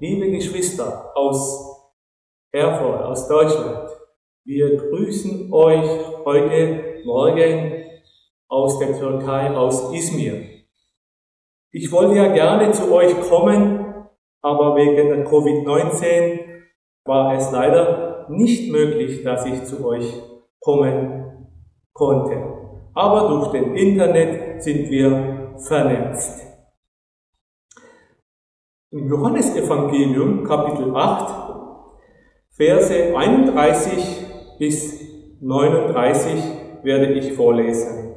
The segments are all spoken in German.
Liebe Geschwister aus Erfurt, aus Deutschland, wir grüßen euch heute Morgen aus der Türkei, aus Izmir. Ich wollte ja gerne zu euch kommen, aber wegen der Covid-19 war es leider nicht möglich, dass ich zu euch kommen konnte. Aber durch den Internet sind wir vernetzt. Im Johannesevangelium Kapitel 8, Verse 31 bis 39 werde ich vorlesen.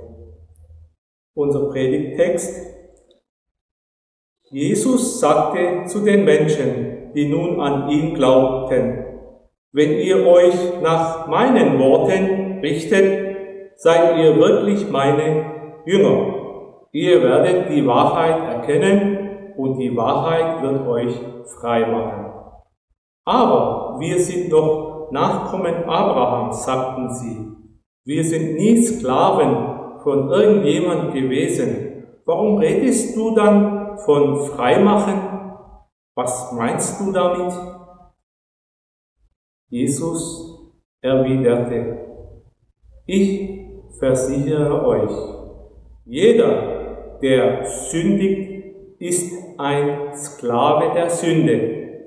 Unser Predigtext. Jesus sagte zu den Menschen, die nun an ihn glaubten, wenn ihr euch nach meinen Worten richtet, seid ihr wirklich meine Jünger. Ihr werdet die Wahrheit erkennen und die Wahrheit wird euch frei machen. Aber wir sind doch Nachkommen Abrahams, sagten sie. Wir sind nie Sklaven von irgendjemand gewesen. Warum redest du dann von Freimachen? Was meinst du damit? Jesus erwiderte, ich versichere euch, jeder, der sündigt, ist ein Sklave der Sünde.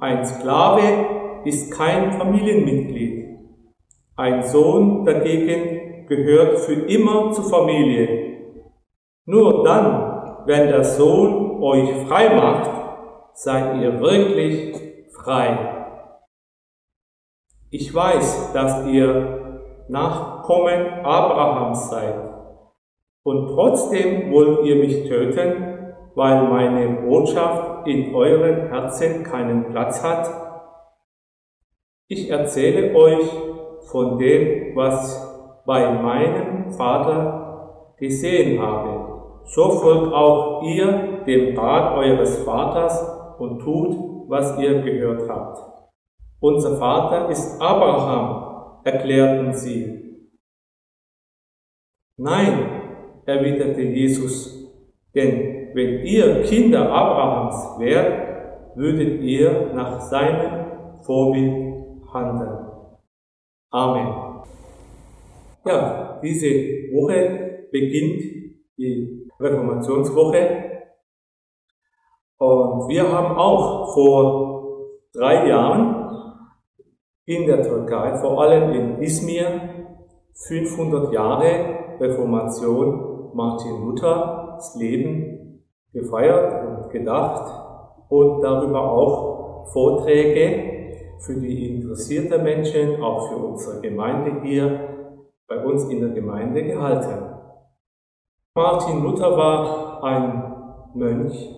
Ein Sklave ist kein Familienmitglied. Ein Sohn dagegen gehört für immer zur Familie. Nur dann, wenn der Sohn euch frei macht, seid ihr wirklich frei. Ich weiß, dass ihr Nachkommen Abrahams seid. Und trotzdem wollt ihr mich töten, weil meine Botschaft in euren Herzen keinen Platz hat. Ich erzähle euch von dem, was bei meinem Vater gesehen habe. So folgt auch ihr dem Rat eures Vaters und tut, was ihr gehört habt. Unser Vater ist Abraham, erklärten sie. Nein, erwiderte Jesus, denn wenn ihr Kinder Abrahams wärt, würdet ihr nach seinem Vorbild handeln. Amen. Ja, diese Woche beginnt die Reformationswoche und wir haben auch vor drei Jahren in der Türkei, vor allem in Izmir, 500 Jahre Reformation Martin Luthers Leben gefeiert und gedacht und darüber auch Vorträge für die interessierte Menschen, auch für unsere Gemeinde hier, bei uns in der Gemeinde gehalten. Martin Luther war ein Mönch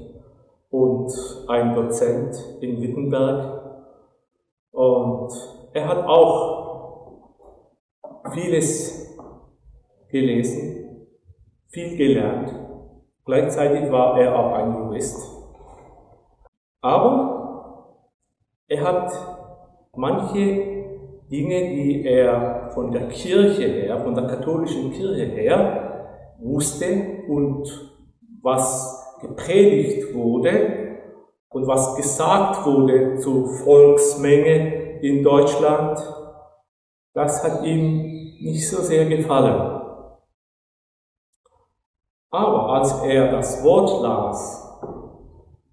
und ein Dozent in Wittenberg und er hat auch vieles gelesen, viel gelernt. Gleichzeitig war er auch ein Jurist. Aber er hat manche Dinge, die er von der Kirche her, von der katholischen Kirche her wusste und was gepredigt wurde, und was gesagt wurde zur Volksmenge in Deutschland, das hat ihm nicht so sehr gefallen. Aber als er das Wort las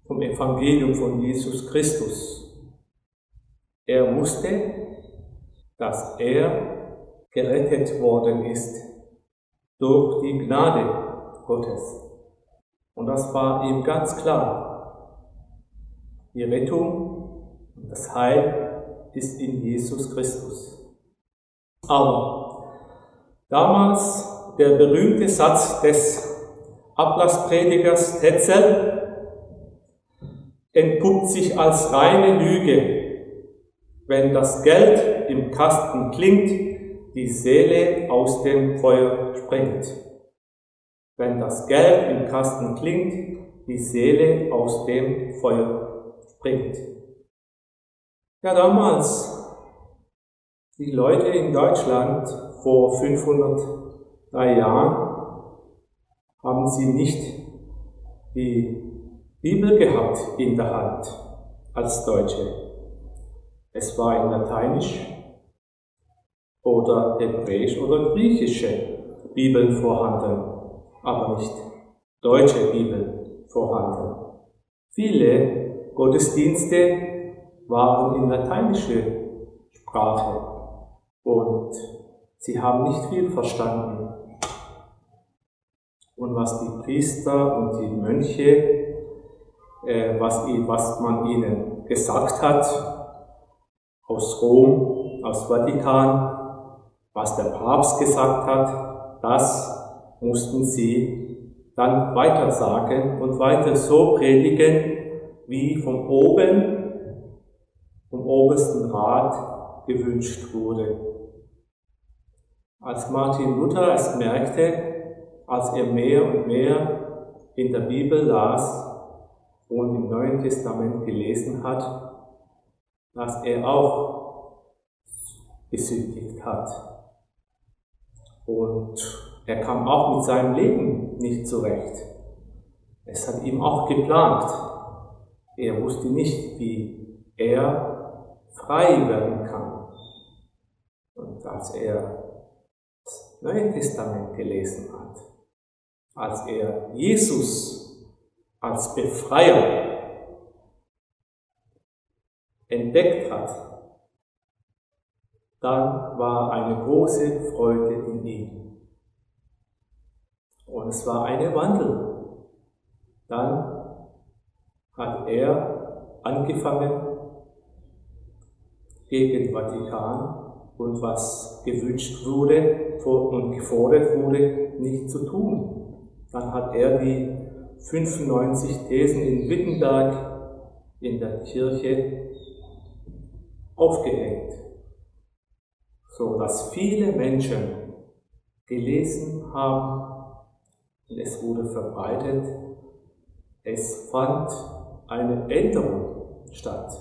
vom Evangelium von Jesus Christus, er wusste, dass er gerettet worden ist durch die Gnade Gottes. Und das war ihm ganz klar. Die Rettung und das Heil ist in Jesus Christus. Aber damals der berühmte Satz des Ablasspredigers Tetzel entpuppt sich als reine Lüge, wenn das Geld im Kasten klingt, die Seele aus dem Feuer springt. Wenn das Geld im Kasten klingt, die Seele aus dem Feuer bringt. Ja, damals, die Leute in Deutschland vor 503 Jahren, haben sie nicht die Bibel gehabt in der Hand. als Deutsche. Es war in Lateinisch oder Hebräisch oder griechische Bibeln vorhanden, aber nicht deutsche Bibeln vorhanden. Viele Gottesdienste waren in lateinischer Sprache und sie haben nicht viel verstanden. Und was die Priester und die Mönche, äh, was, was man ihnen gesagt hat, aus Rom, aus Vatikan, was der Papst gesagt hat, das mussten sie dann weiter sagen und weiter so predigen, wie vom oben, vom obersten Rat gewünscht wurde. Als Martin Luther es merkte, als er mehr und mehr in der Bibel las und im Neuen Testament gelesen hat, dass er auch gesündigt hat. Und er kam auch mit seinem Leben nicht zurecht. Es hat ihm auch geplant. Er wusste nicht, wie er frei werden kann. Und als er das Neue Testament gelesen hat, als er Jesus als Befreier entdeckt hat, dann war eine große Freude in ihm. Und es war eine Wandel. Dann hat er angefangen, gegen Vatikan und was gewünscht wurde und gefordert wurde, nicht zu tun. Dann hat er die 95 Thesen in Wittenberg in der Kirche aufgehängt so dass viele Menschen gelesen haben und es wurde verbreitet. Es fand eine Änderung statt.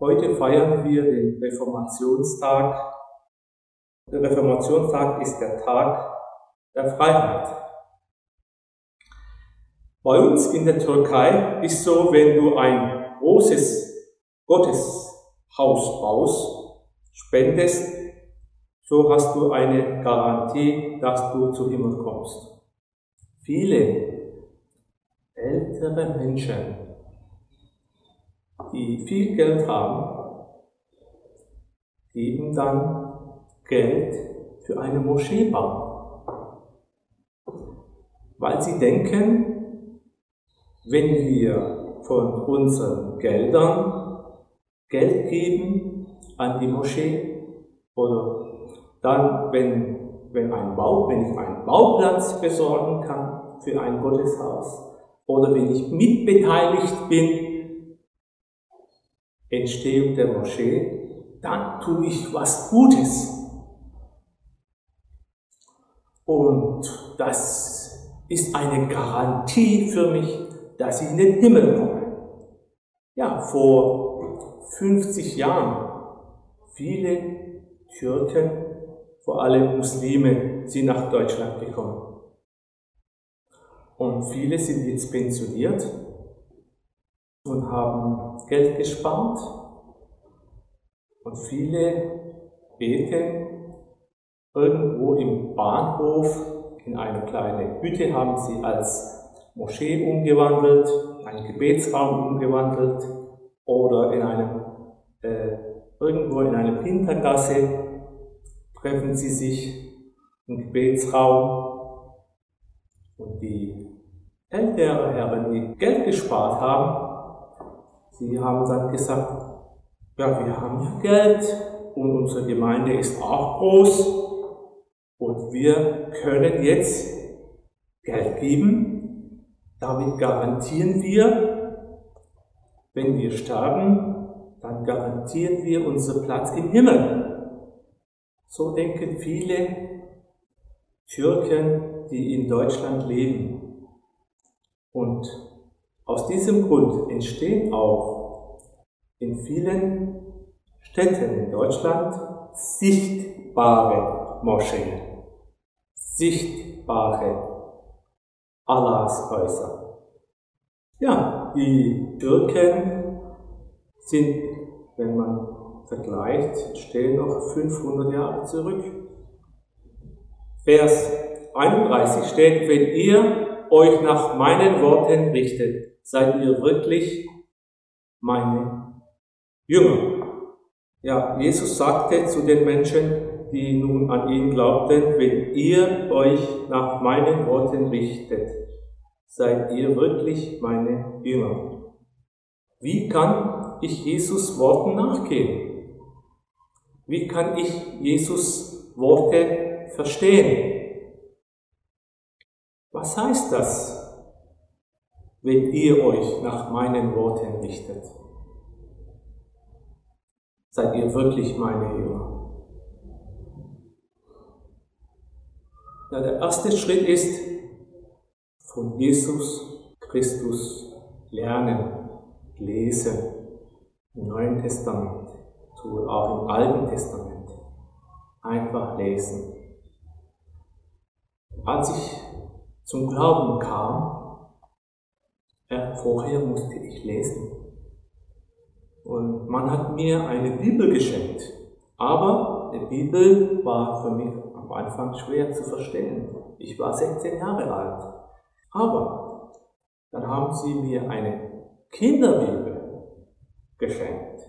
Heute feiern wir den Reformationstag. Der Reformationstag ist der Tag der Freiheit. Bei uns in der Türkei ist so, wenn du ein großes Gotteshaus baust, spendest, so hast du eine Garantie, dass du zu Himmel kommst. Viele ältere Menschen, die viel Geld haben, geben dann Geld für eine Moschee bauen. Weil sie denken, wenn wir von unseren Geldern Geld geben, an die Moschee oder dann, wenn, wenn, ein Bau, wenn ich einen Bauplatz besorgen kann für ein Gotteshaus oder wenn ich mitbeteiligt bin, Entstehung der Moschee, dann tue ich was Gutes. Und das ist eine Garantie für mich, dass ich in den Himmel komme. Ja, vor 50 Jahren Viele Türken, vor allem Muslime, sind nach Deutschland gekommen. Und viele sind jetzt pensioniert und haben Geld gespart. Und viele beten irgendwo im Bahnhof in eine kleine Hütte haben sie als Moschee umgewandelt, einen Gebetsraum umgewandelt oder in einem äh, Irgendwo in einer Hintergasse treffen sie sich im Gebetsraum und die ältere Herren, die Geld gespart haben, sie haben dann gesagt, ja, wir haben ja Geld und unsere Gemeinde ist auch groß und wir können jetzt Geld geben. Damit garantieren wir, wenn wir sterben, dann garantieren wir unseren Platz im Himmel. So denken viele Türken, die in Deutschland leben. Und aus diesem Grund entstehen auch in vielen Städten in Deutschland sichtbare Moscheen, sichtbare Allahs Häuser. Ja, die Türken sind, wenn man vergleicht, stehen noch 500 Jahre zurück. Vers 31 steht, wenn ihr euch nach meinen Worten richtet, seid ihr wirklich meine Jünger. Ja, Jesus sagte zu den Menschen, die nun an ihn glaubten, wenn ihr euch nach meinen Worten richtet, seid ihr wirklich meine Jünger. Wie kann ich Jesus Worten nachgehen? Wie kann ich Jesus Worte verstehen? Was heißt das, wenn ihr euch nach meinen Worten richtet? Seid ihr wirklich meine Jünger? Ja, der erste Schritt ist, von Jesus Christus lernen, lesen. Im Neuen Testament, sowohl auch im Alten Testament. Einfach lesen. Als ich zum Glauben kam, äh, vorher musste ich lesen. Und man hat mir eine Bibel geschenkt. Aber die Bibel war für mich am Anfang schwer zu verstehen. Ich war 16 Jahre alt. Aber dann haben sie mir eine Kinderbibel geschenkt.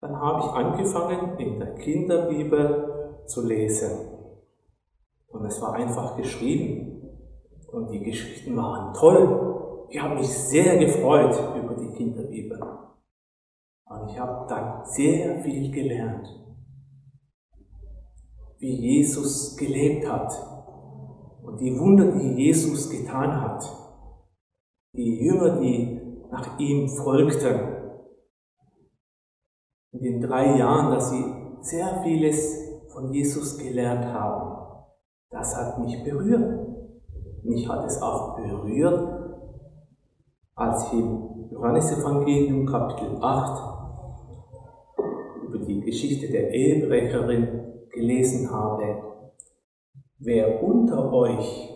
Dann habe ich angefangen, in der Kinderbibel zu lesen. Und es war einfach geschrieben. Und die Geschichten waren toll. Ich habe mich sehr gefreut über die Kinderbibel. Und ich habe dann sehr viel gelernt, wie Jesus gelebt hat, und die Wunder, die Jesus getan hat, die Jünger, die nach ihm folgten, in den drei Jahren, dass sie sehr vieles von Jesus gelernt haben, das hat mich berührt. Mich hat es auch berührt, als ich im Johannesevangelium Kapitel 8 über die Geschichte der Ehebrecherin gelesen habe Wer unter euch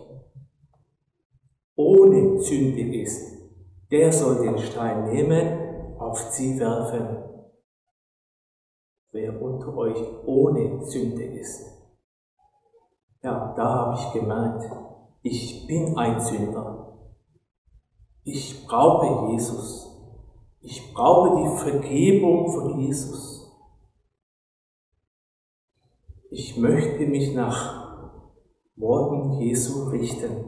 ohne Sünde ist, der soll den Stein nehmen, auf sie werfen. Wer unter euch ohne Sünde ist. Ja, da habe ich gemerkt, ich bin ein Sünder. Ich brauche Jesus. Ich brauche die Vergebung von Jesus. Ich möchte mich nach Worten Jesu richten.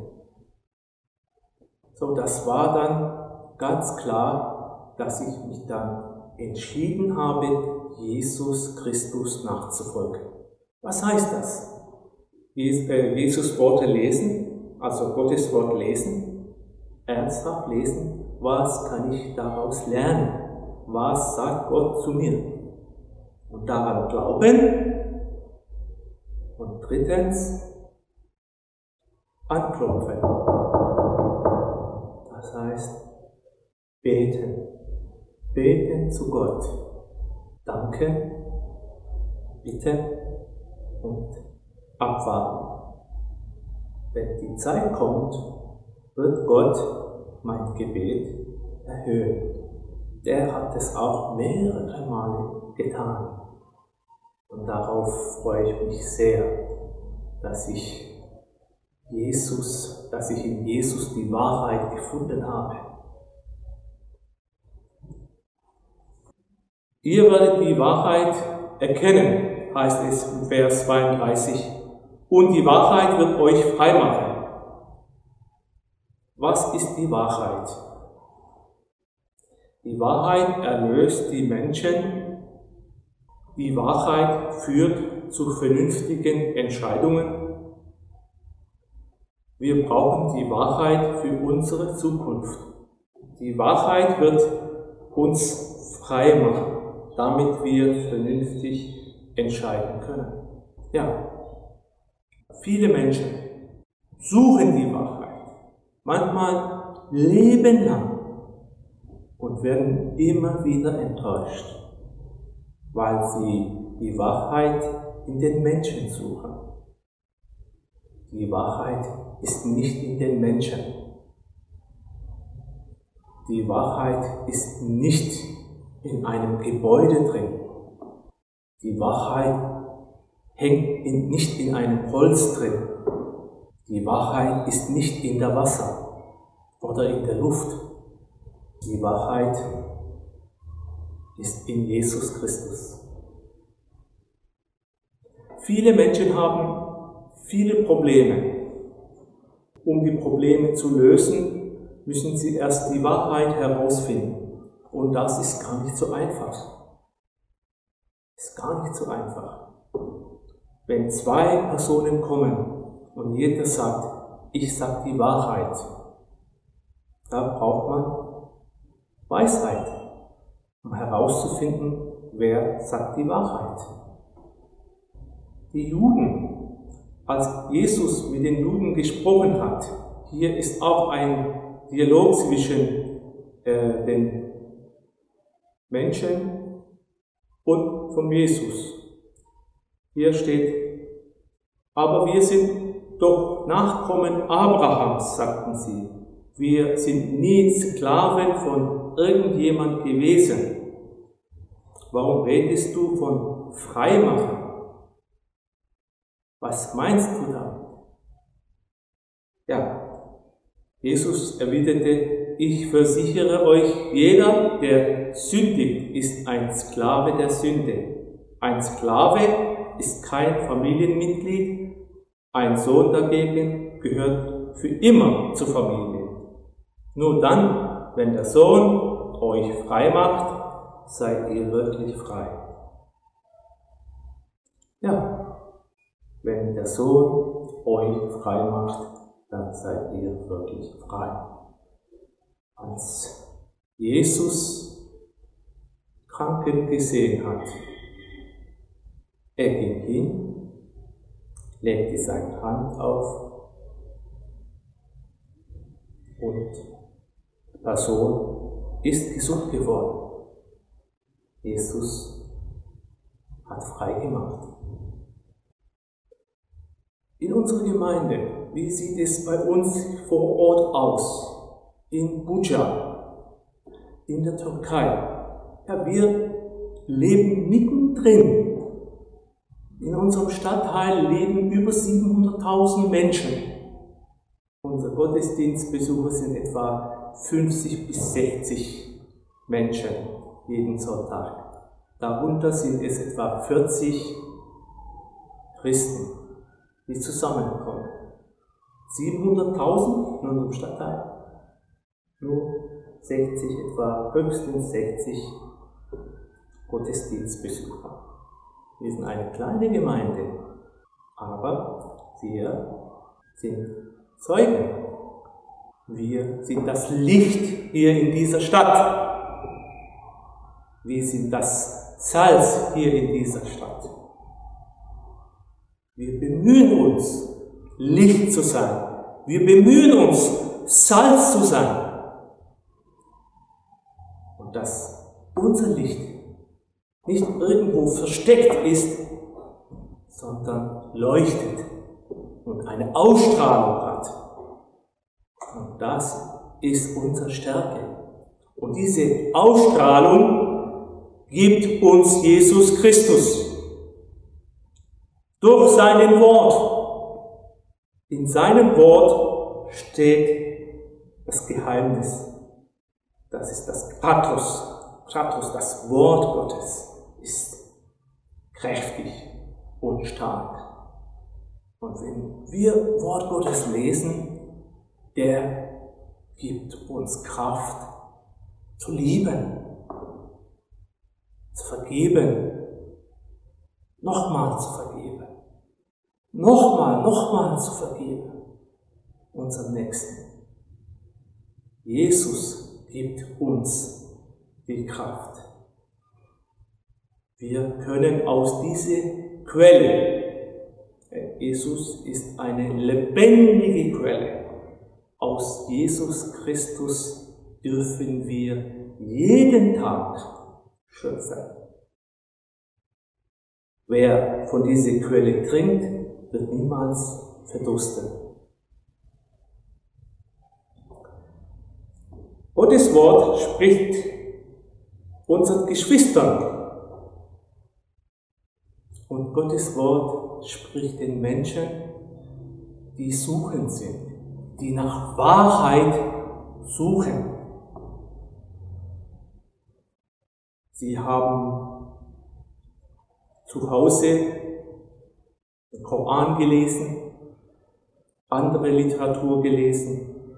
So, das war dann ganz klar, dass ich mich dann entschieden habe, Jesus Christus nachzufolgen. Was heißt das? Äh, Jesus Worte lesen, also Gottes Wort lesen, ernsthaft lesen, was kann ich daraus lernen? Was sagt Gott zu mir? Und daran glauben. Und drittens, anklopfen. Das heißt, beten. Beten zu Gott. Danke, bitte und abwarten. Wenn die Zeit kommt, wird Gott mein Gebet erhöhen. Der hat es auch mehrere Male getan. Und darauf freue ich mich sehr, dass ich Jesus, dass ich in Jesus die Wahrheit gefunden habe. Ihr werdet die Wahrheit erkennen, heißt es im Vers 32, und die Wahrheit wird euch frei machen. Was ist die Wahrheit? Die Wahrheit erlöst die Menschen. Die Wahrheit führt zu vernünftigen Entscheidungen. Wir brauchen die Wahrheit für unsere Zukunft. Die Wahrheit wird uns frei machen, damit wir vernünftig entscheiden können. Ja, viele Menschen suchen die Wahrheit, manchmal lebenlang und werden immer wieder enttäuscht, weil sie die Wahrheit in den Menschen suchen. Die Wahrheit ist nicht in den Menschen. Die Wahrheit ist nicht in einem Gebäude drin. Die Wahrheit hängt in, nicht in einem Holz drin. Die Wahrheit ist nicht in der Wasser oder in der Luft. Die Wahrheit ist in Jesus Christus. Viele Menschen haben viele Probleme. Um die Probleme zu lösen, müssen sie erst die Wahrheit herausfinden. Und das ist gar nicht so einfach. Ist gar nicht so einfach. Wenn zwei Personen kommen und jeder sagt, ich sag die Wahrheit, da braucht man Weisheit, um herauszufinden, wer sagt die Wahrheit. Die Juden, als Jesus mit den Juden gesprochen hat, hier ist auch ein Dialog zwischen äh, den Menschen und von Jesus. Hier steht, aber wir sind doch Nachkommen Abrahams, sagten sie. Wir sind nie Sklaven von irgendjemand gewesen. Warum redest du von Freimachen? Was meinst du da? Ja, Jesus erwiderte, ich versichere euch, jeder, der sündigt, ist ein Sklave der Sünde. Ein Sklave ist kein Familienmitglied, ein Sohn dagegen gehört für immer zur Familie. Nur dann, wenn der Sohn euch frei macht, seid ihr wirklich frei. Ja, wenn der Sohn euch frei macht, dann seid ihr wirklich frei. Als Jesus Kranken gesehen hat, er ging hin, legte seine Hand auf und Person ist gesund geworden. Jesus hat frei gemacht. In unserer Gemeinde, wie sieht es bei uns vor Ort aus? In Buja, in der Türkei. Ja, wir leben mittendrin. In unserem Stadtteil leben über 700.000 Menschen. Unsere Gottesdienstbesucher sind etwa 50 bis 60 Menschen jeden Sonntag. Darunter sind es etwa 40 Christen die zusammenkommen. 700.000 in unserem Stadtteil, nur 60, etwa höchstens 60 Gottesdienstbesucher. Wir sind eine kleine Gemeinde, aber wir sind Zeugen. Wir sind das Licht hier in dieser Stadt. Wir sind das Salz hier in dieser Stadt. Wir bemühen uns, Licht zu sein. Wir bemühen uns, Salz zu sein. Und dass unser Licht nicht irgendwo versteckt ist, sondern leuchtet und eine Ausstrahlung hat. Und das ist unsere Stärke. Und diese Ausstrahlung gibt uns Jesus Christus durch seinen Wort. In seinem Wort steht das Geheimnis. Das ist das Pathos. Pathos, das Wort Gottes, ist kräftig und stark. Und wenn wir Wort Gottes lesen, der gibt uns Kraft zu lieben, zu vergeben, nochmal zu vergeben nochmal, nochmal zu vergeben. Unserem Nächsten. Jesus gibt uns die Kraft. Wir können aus dieser Quelle, Jesus ist eine lebendige Quelle, aus Jesus Christus dürfen wir jeden Tag schöpfen. Wer von dieser Quelle trinkt, wird niemals verdursten. Gottes Wort spricht unseren Geschwistern. Und Gottes Wort spricht den Menschen, die suchen sind, die nach Wahrheit suchen. Sie haben zu Hause den Koran gelesen, andere Literatur gelesen.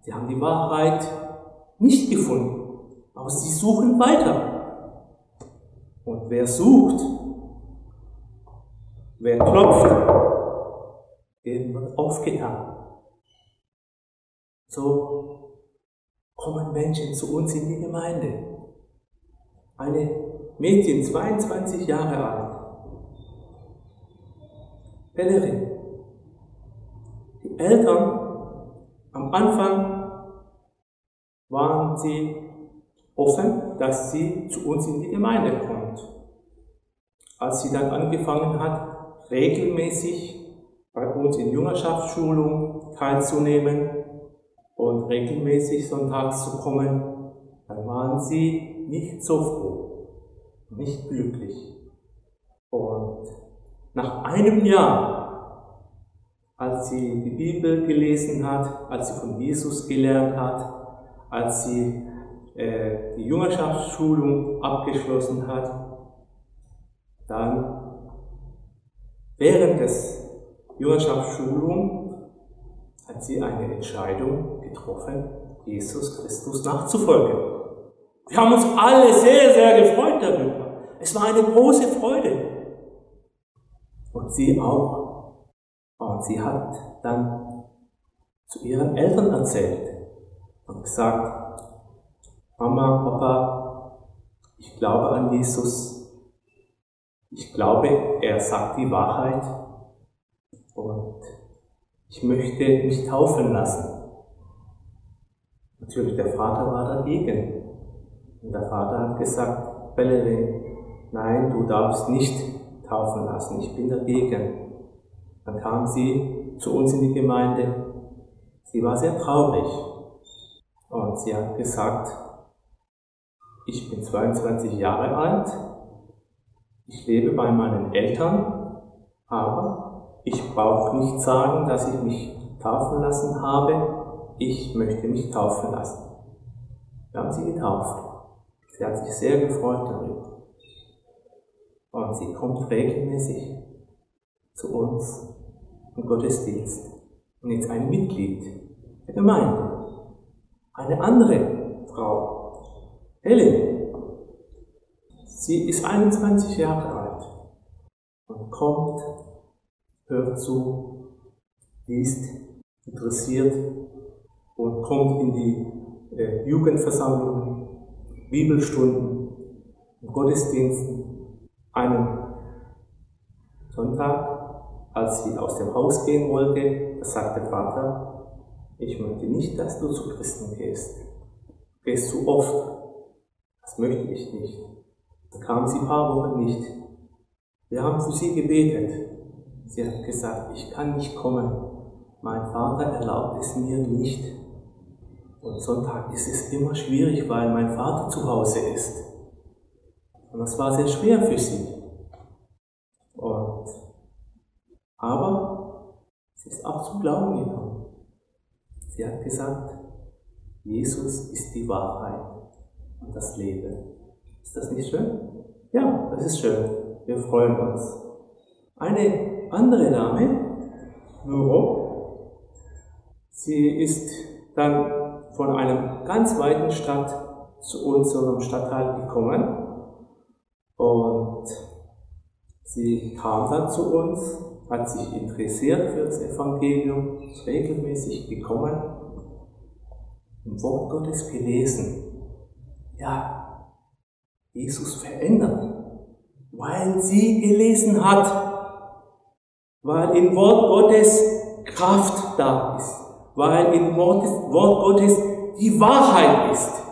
Sie haben die Wahrheit nicht gefunden, aber sie suchen weiter. Und wer sucht, wer klopft, dem wird aufgetan. So kommen Menschen zu uns in die Gemeinde. Eine Mädchen, 22 Jahre alt, Bellerin. Die Eltern am Anfang waren sie offen, dass sie zu uns in die Gemeinde kommt. Als sie dann angefangen hat, regelmäßig bei uns in Jüngerschaftsschulung teilzunehmen regelmäßig sonntags zu kommen, dann waren sie nicht so froh, nicht glücklich. Und nach einem Jahr, als sie die Bibel gelesen hat, als sie von Jesus gelernt hat, als sie äh, die Jüngerschaftsschulung abgeschlossen hat, dann während des Jüngerschaftsschulung hat sie eine Entscheidung getroffen, Jesus Christus nachzufolgen. Wir haben uns alle sehr, sehr gefreut darüber. Es war eine große Freude. Und sie auch. Und sie hat dann zu ihren Eltern erzählt und gesagt, Mama, Papa, ich glaube an Jesus. Ich glaube, er sagt die Wahrheit. Und ich möchte mich taufen lassen. Natürlich, der Vater war dagegen. Und der Vater hat gesagt, Bellerin, nein, du darfst nicht taufen lassen. Ich bin dagegen. Dann kam sie zu uns in die Gemeinde. Sie war sehr traurig. Und sie hat gesagt, ich bin 22 Jahre alt, ich lebe bei meinen Eltern, aber ich brauche nicht sagen, dass ich mich taufen lassen habe, ich möchte mich taufen lassen. Wir haben sie getauft. Sie hat sich sehr gefreut darüber. Und sie kommt regelmäßig zu uns im Gottesdienst und ist ein Mitglied der Gemeinde. Eine andere Frau, Helen, sie ist 21 Jahre alt und kommt, hört zu, liest, interessiert und kommt in die äh, Jugendversammlungen, Bibelstunden, Gottesdiensten einen Sonntag, als sie aus dem Haus gehen wollte, sagte Vater, ich möchte nicht, dass du zu Christen gehst. Du gehst zu oft. Das möchte ich nicht. Dann kam sie ein paar Wochen nicht. Wir haben für sie gebetet. Sie hat gesagt, ich kann nicht kommen. Mein Vater erlaubt es mir nicht. Und Sonntag ist es immer schwierig, weil mein Vater zu Hause ist. Und das war sehr schwer für sie. Und, aber sie ist auch zum Glauben gekommen. Sie hat gesagt, Jesus ist die Wahrheit und das Leben. Ist das nicht schön? Ja, das ist schön. Wir freuen uns. Eine andere Dame, Nuro, sie ist dann von einer ganz weiten Stadt zu unserem Stadtteil gekommen. Und sie kam dann zu uns, hat sich interessiert für das Evangelium, ist regelmäßig gekommen, im Wort Gottes gelesen. Ja, Jesus verändert, weil sie gelesen hat, weil im Wort Gottes Kraft da ist, weil im Wort, Gottes die Wahrheit ist.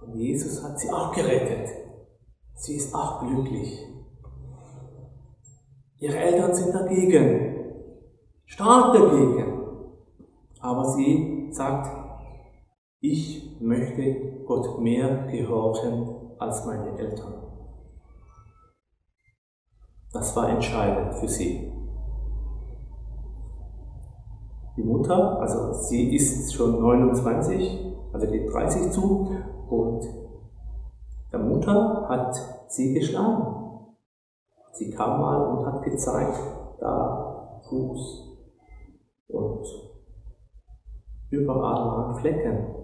Und Jesus hat sie auch gerettet. Sie ist auch glücklich. Ihre Eltern sind dagegen, stark dagegen. Aber sie sagt, ich möchte Gott mehr gehorchen als meine Eltern. Das war entscheidend für sie. Die Mutter, also sie ist schon 29, also geht 30 zu, und der Mutter hat sie geschlagen. Sie kam mal und hat gezeigt, da Fuß und überall waren Flecken.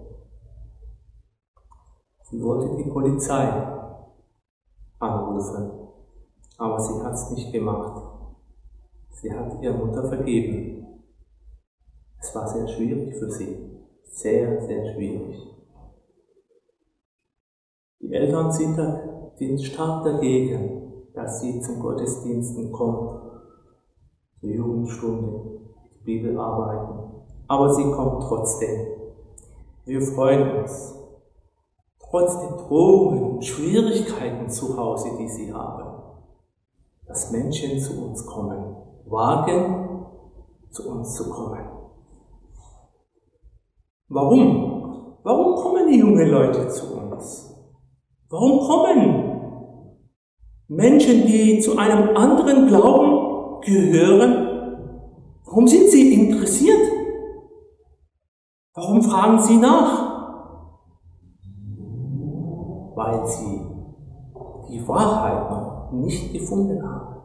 Sie wollte die Polizei anrufen, aber sie hat es nicht gemacht. Sie hat ihrer Mutter vergeben. Es war sehr schwierig für sie. Sehr, sehr schwierig. Die Eltern sind, da, sind stark dagegen, dass sie zum Gottesdiensten kommt, zur Jugendstunde, Bibelarbeiten. Aber sie kommt trotzdem. Wir freuen uns, trotz der Drohungen, Schwierigkeiten zu Hause, die sie haben, dass Menschen zu uns kommen, wagen, zu uns zu kommen. Warum? Warum kommen die jungen Leute zu uns? Warum kommen Menschen, die zu einem anderen Glauben gehören? Warum sind sie interessiert? Warum fragen sie nach? weil sie die Wahrheit noch nicht gefunden haben.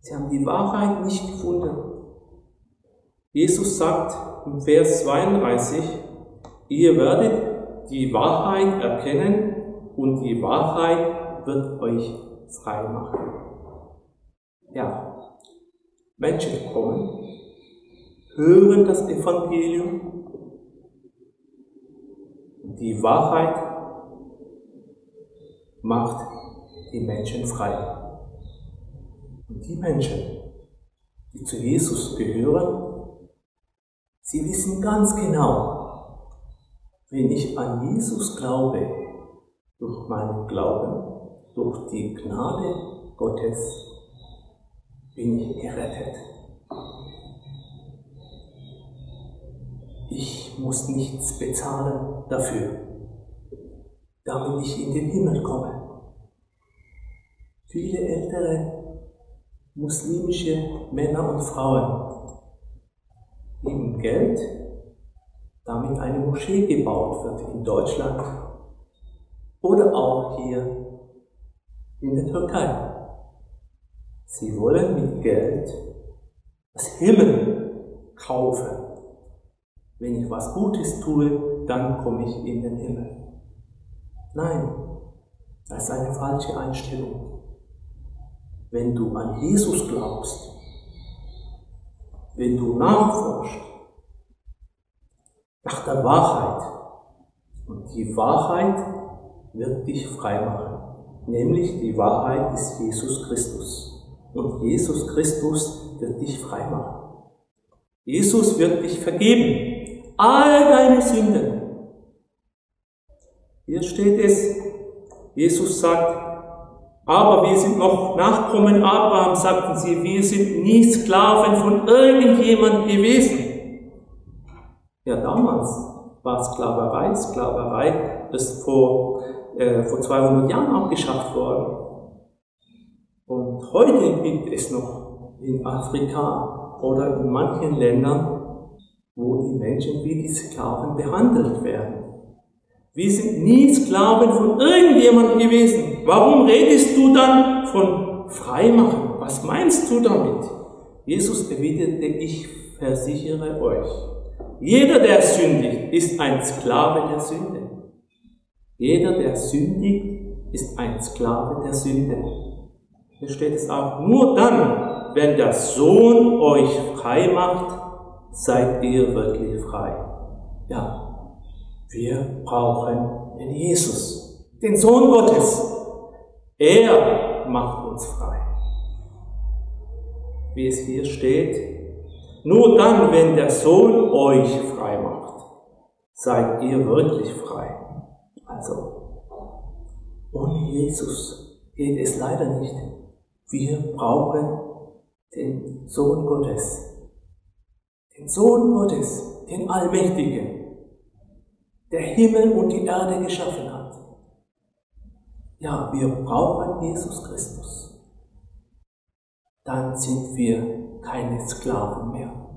Sie haben die Wahrheit nicht gefunden. Jesus sagt im Vers 32, ihr werdet die Wahrheit erkennen und die Wahrheit wird euch frei machen. Ja, Menschen kommen, hören das Evangelium, die Wahrheit macht die Menschen frei. Und die Menschen, die zu Jesus gehören, sie wissen ganz genau, wenn ich an Jesus glaube, durch meinen Glauben, durch die Gnade Gottes, bin ich gerettet. Ich muss nichts bezahlen dafür damit ich in den Himmel komme. Viele ältere muslimische Männer und Frauen geben Geld, damit eine Moschee gebaut wird in Deutschland oder auch hier in der Türkei. Sie wollen mit Geld das Himmel kaufen. Wenn ich was Gutes tue, dann komme ich in den Himmel. Nein, das ist eine falsche Einstellung. Wenn du an Jesus glaubst, wenn du nachforschst nach der Wahrheit, und die Wahrheit wird dich frei machen, nämlich die Wahrheit ist Jesus Christus. Und Jesus Christus wird dich frei machen. Jesus wird dich vergeben, all deine Sünden. Hier steht es, Jesus sagt, aber wir sind noch Nachkommen Abraham, sagten sie, wir sind nie Sklaven von irgendjemand gewesen. Ja, damals war Sklaverei, Sklaverei ist vor, äh, vor 200 Jahren abgeschafft worden. Und heute gibt es noch in Afrika oder in manchen Ländern, wo die Menschen wie die Sklaven behandelt werden. Wir sind nie Sklaven von irgendjemandem gewesen. Warum redest du dann von Freimachen? Was meinst du damit? Jesus erwiderte, ich versichere euch, jeder, der sündigt, ist ein Sklave der Sünde. Jeder, der sündigt, ist ein Sklave der Sünde. Hier steht es auch, nur dann, wenn der Sohn euch frei macht, seid ihr wirklich frei. Ja, wir brauchen den Jesus, den Sohn Gottes. Er macht uns frei. Wie es hier steht, nur dann, wenn der Sohn euch frei macht, seid ihr wirklich frei. Also, ohne Jesus geht es leider nicht. Wir brauchen den Sohn Gottes. Den Sohn Gottes, den Allmächtigen der Himmel und die Erde geschaffen hat. Ja, wir brauchen Jesus Christus. Dann sind wir keine Sklaven mehr.